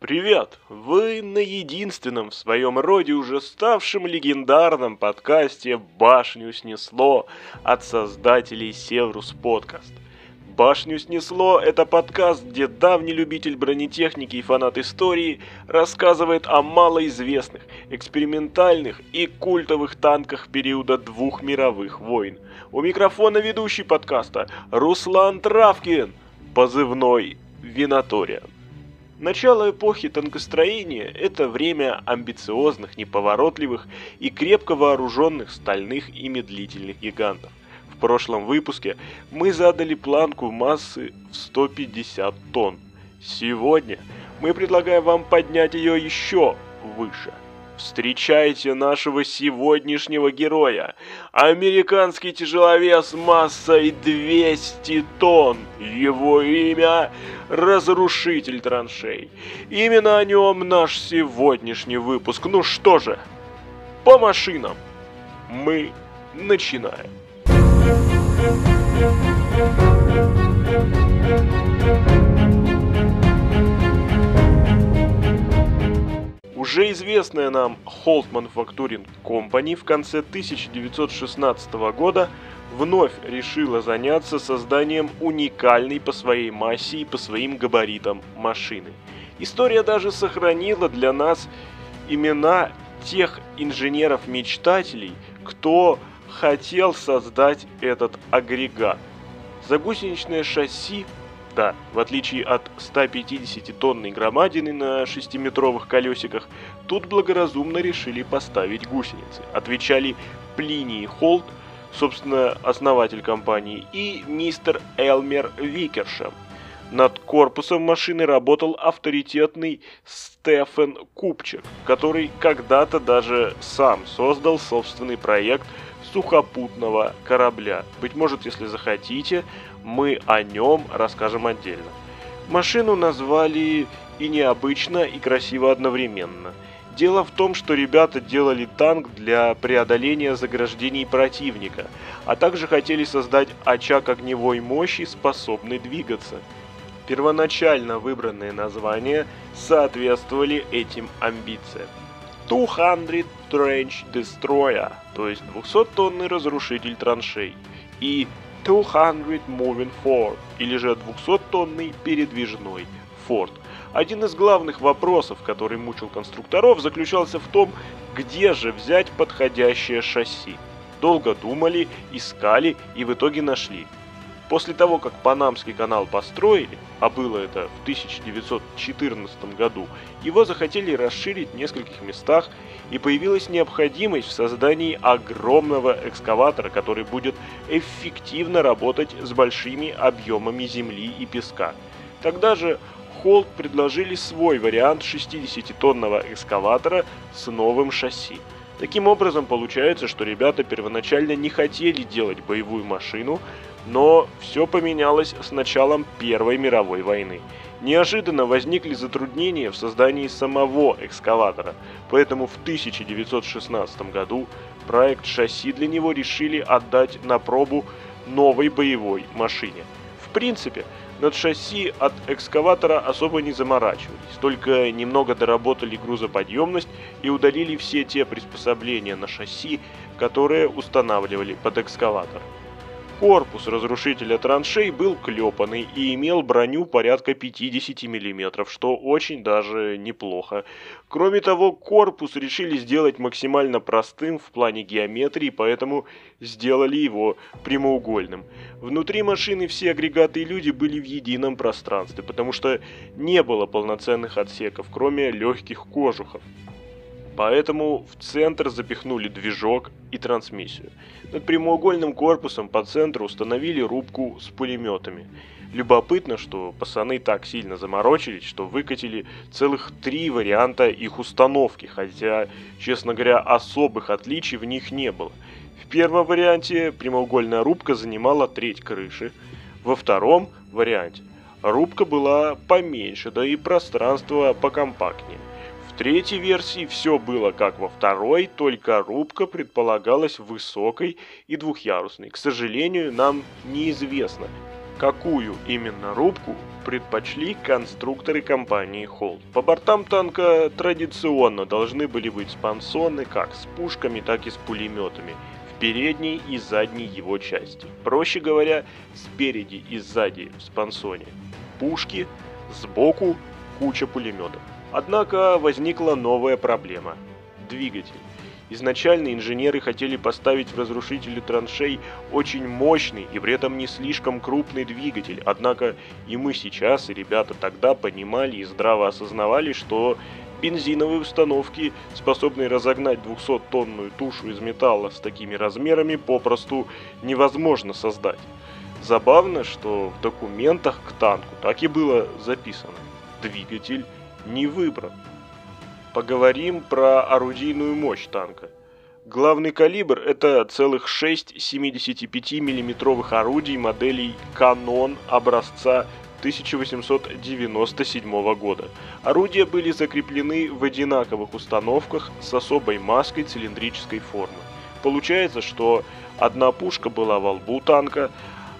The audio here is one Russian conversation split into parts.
Привет! Вы на единственном в своем роде уже ставшем легендарном подкасте «Башню снесло» от создателей Севрус Подкаст. «Башню снесло» — это подкаст, где давний любитель бронетехники и фанат истории рассказывает о малоизвестных, экспериментальных и культовых танках периода двух мировых войн. У микрофона ведущий подкаста Руслан Травкин, позывной Винаториан. Начало эпохи танкостроения – это время амбициозных, неповоротливых и крепко вооруженных стальных и медлительных гигантов. Прошлом выпуске мы задали планку массы в 150 тонн. Сегодня мы предлагаем вам поднять ее еще выше – Встречайте нашего сегодняшнего героя. Американский тяжеловес массой 200 тонн. Его имя – Разрушитель траншей. Именно о нем наш сегодняшний выпуск. Ну что же, по машинам. Мы начинаем. Уже известная нам Holt Manufacturing Company в конце 1916 года вновь решила заняться созданием уникальной по своей массе и по своим габаритам машины. История даже сохранила для нас имена тех инженеров-мечтателей, кто хотел создать этот агрегат. Загусеничное шасси да, в отличие от 150-тонной громадины на 6-метровых колесиках, тут благоразумно решили поставить гусеницы. Отвечали Плиний Холт, собственно, основатель компании, и мистер Элмер Викершем. Над корпусом машины работал авторитетный Стефан Купчик, который когда-то даже сам создал собственный проект сухопутного корабля. Быть может, если захотите, мы о нем расскажем отдельно. Машину назвали и необычно, и красиво одновременно. Дело в том, что ребята делали танк для преодоления заграждений противника, а также хотели создать очаг огневой мощи, способный двигаться. Первоначально выбранные названия соответствовали этим амбициям. 200 Trench Destroyer, то есть 200-тонный разрушитель траншей, и 200 Moving Ford, или же 200-тонный передвижной Ford. Один из главных вопросов, который мучил конструкторов, заключался в том, где же взять подходящее шасси. Долго думали, искали и в итоге нашли – После того, как Панамский канал построили, а было это в 1914 году, его захотели расширить в нескольких местах, и появилась необходимость в создании огромного экскаватора, который будет эффективно работать с большими объемами земли и песка. Тогда же Холт предложили свой вариант 60-тонного экскаватора с новым шасси. Таким образом, получается, что ребята первоначально не хотели делать боевую машину, но все поменялось с началом Первой мировой войны. Неожиданно возникли затруднения в создании самого экскаватора, поэтому в 1916 году проект шасси для него решили отдать на пробу новой боевой машине. В принципе, над шасси от экскаватора особо не заморачивались, только немного доработали грузоподъемность и удалили все те приспособления на шасси, которые устанавливали под экскаватор. Корпус разрушителя траншей был клепанный и имел броню порядка 50 мм, что очень даже неплохо. Кроме того, корпус решили сделать максимально простым в плане геометрии, поэтому сделали его прямоугольным. Внутри машины все агрегаты и люди были в едином пространстве, потому что не было полноценных отсеков, кроме легких кожухов. Поэтому в центр запихнули движок и трансмиссию. Над прямоугольным корпусом по центру установили рубку с пулеметами. Любопытно, что пацаны так сильно заморочились, что выкатили целых три варианта их установки, хотя, честно говоря, особых отличий в них не было. В первом варианте прямоугольная рубка занимала треть крыши, во втором варианте Рубка была поменьше, да и пространство покомпактнее. Третьей версии все было как во второй, только рубка предполагалась высокой и двухъярусной. К сожалению, нам неизвестно, какую именно рубку предпочли конструкторы компании Холл. По бортам танка традиционно должны были быть спансоны как с пушками, так и с пулеметами в передней и задней его части. Проще говоря, спереди и сзади в спансоне пушки, сбоку куча пулеметов. Однако возникла новая проблема – двигатель. Изначально инженеры хотели поставить в разрушителе траншей очень мощный и при этом не слишком крупный двигатель, однако и мы сейчас, и ребята тогда понимали и здраво осознавали, что бензиновые установки, способные разогнать 200-тонную тушу из металла с такими размерами, попросту невозможно создать. Забавно, что в документах к танку так и было записано. Двигатель не выбран. Поговорим про орудийную мощь танка. Главный калибр это целых 6 75 миллиметровых орудий моделей «Канон» образца 1897 года. Орудия были закреплены в одинаковых установках с особой маской цилиндрической формы. Получается, что одна пушка была во лбу танка,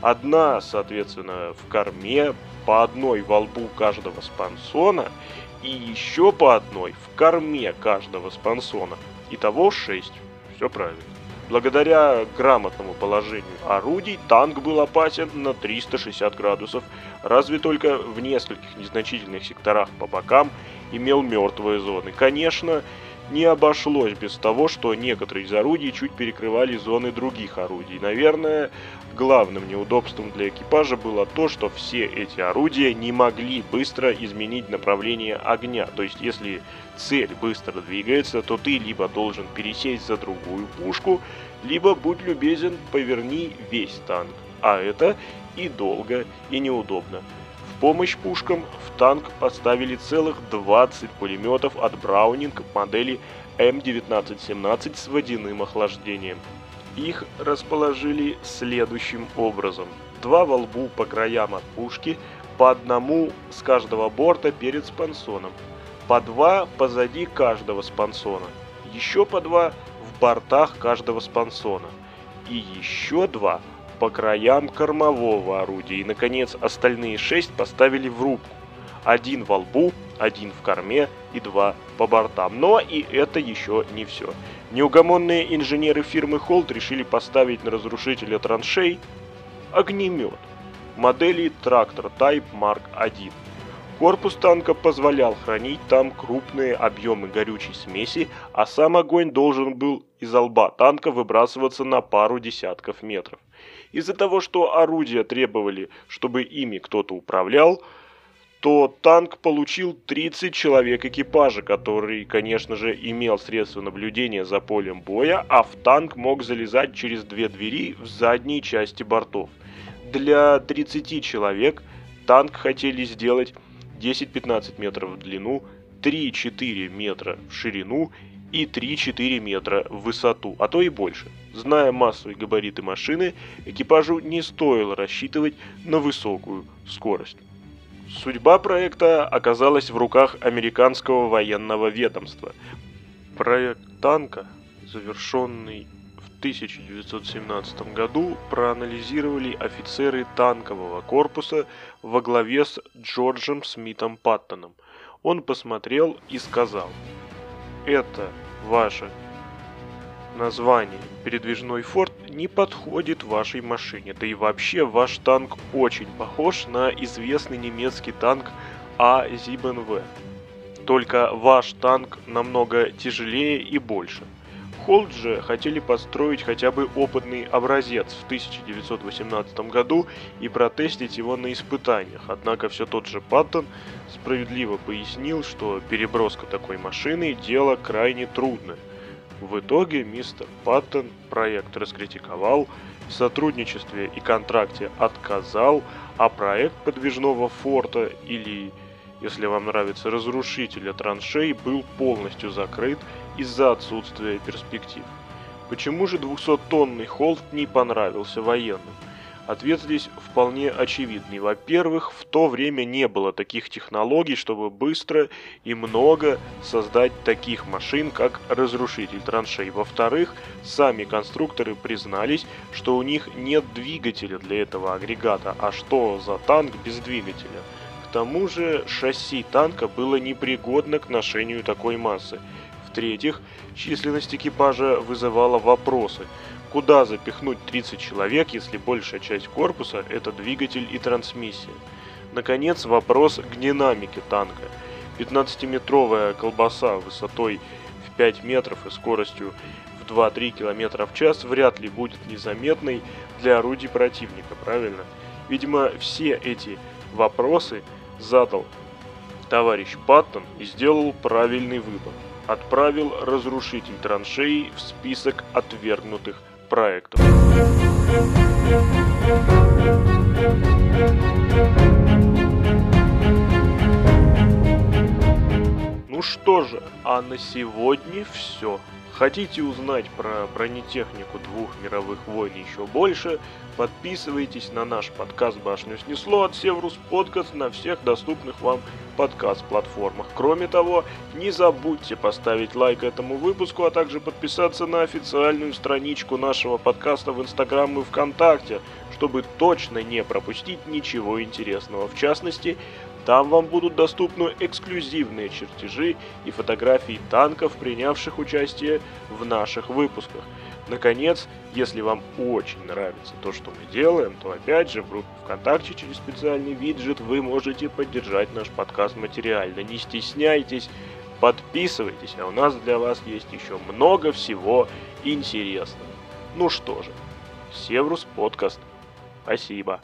одна, соответственно, в корме, по одной во лбу каждого спансона и еще по одной в корме каждого спансона. Итого 6. Все правильно. Благодаря грамотному положению орудий танк был опасен на 360 градусов, разве только в нескольких незначительных секторах по бокам имел мертвые зоны. Конечно, не обошлось без того, что некоторые из орудий чуть перекрывали зоны других орудий. Наверное, главным неудобством для экипажа было то, что все эти орудия не могли быстро изменить направление огня. То есть, если цель быстро двигается, то ты либо должен пересесть за другую пушку, либо, будь любезен, поверни весь танк. А это и долго, и неудобно помощь пушкам в танк поставили целых 20 пулеметов от Браунинг модели М1917 с водяным охлаждением. Их расположили следующим образом. Два во лбу по краям от пушки, по одному с каждого борта перед спансоном, по два позади каждого спансона, еще по два в бортах каждого спансона и еще два по краям кормового орудия и, наконец, остальные шесть поставили в рубку. Один во лбу, один в корме и два по бортам. Но и это еще не все. Неугомонные инженеры фирмы Холт решили поставить на разрушителя траншей огнемет модели Трактор Type Mark 1. Корпус танка позволял хранить там крупные объемы горючей смеси, а сам огонь должен был из лба танка выбрасываться на пару десятков метров. Из-за того, что орудия требовали, чтобы ими кто-то управлял, то танк получил 30 человек экипажа, который, конечно же, имел средства наблюдения за полем боя, а в танк мог залезать через две двери в задней части бортов. Для 30 человек танк хотели сделать 10-15 метров в длину, 3-4 метра в ширину и 3-4 метра в высоту, а то и больше. Зная массу и габариты машины, экипажу не стоило рассчитывать на высокую скорость. Судьба проекта оказалась в руках американского военного ведомства. Проект танка, завершенный 1917 году проанализировали офицеры танкового корпуса во главе с Джорджем Смитом Паттоном. Он посмотрел и сказал, «Это ваше название передвижной форт не подходит вашей машине, да и вообще ваш танк очень похож на известный немецкий танк А Зибенв. Только ваш танк намного тяжелее и больше. Холд же хотели построить хотя бы опытный образец в 1918 году и протестить его на испытаниях, однако все тот же Паттон справедливо пояснил, что переброска такой машины – дело крайне трудное. В итоге мистер Паттон проект раскритиковал, в сотрудничестве и контракте отказал, а проект подвижного форта или если вам нравится разрушителя траншей, был полностью закрыт из-за отсутствия перспектив. Почему же 200-тонный холд не понравился военным? Ответ здесь вполне очевидный. Во-первых, в то время не было таких технологий, чтобы быстро и много создать таких машин, как разрушитель траншей. Во-вторых, сами конструкторы признались, что у них нет двигателя для этого агрегата. А что за танк без двигателя? К тому же шасси танка было непригодно к ношению такой массы. В-третьих, численность экипажа вызывала вопросы – Куда запихнуть 30 человек, если большая часть корпуса – это двигатель и трансмиссия? Наконец, вопрос к динамике танка. 15-метровая колбаса высотой в 5 метров и скоростью в 2-3 км в час вряд ли будет незаметной для орудий противника, правильно? Видимо, все эти вопросы задал товарищ Паттон и сделал правильный выбор. Отправил разрушитель траншеи в список отвергнутых проектов. Ну что же, а на сегодня все. Хотите узнать про бронетехнику двух мировых войн еще больше? Подписывайтесь на наш подкаст «Башню снесло» от Севрус Подкаст на всех доступных вам подкаст-платформах. Кроме того, не забудьте поставить лайк этому выпуску, а также подписаться на официальную страничку нашего подкаста в Инстаграм и ВКонтакте, чтобы точно не пропустить ничего интересного. В частности, там вам будут доступны эксклюзивные чертежи и фотографии танков, принявших участие в наших выпусках. Наконец, если вам очень нравится то, что мы делаем, то опять же в группе ВКонтакте через специальный виджет вы можете поддержать наш подкаст материально. Не стесняйтесь, подписывайтесь, а у нас для вас есть еще много всего интересного. Ну что же, Севрус подкаст. Спасибо.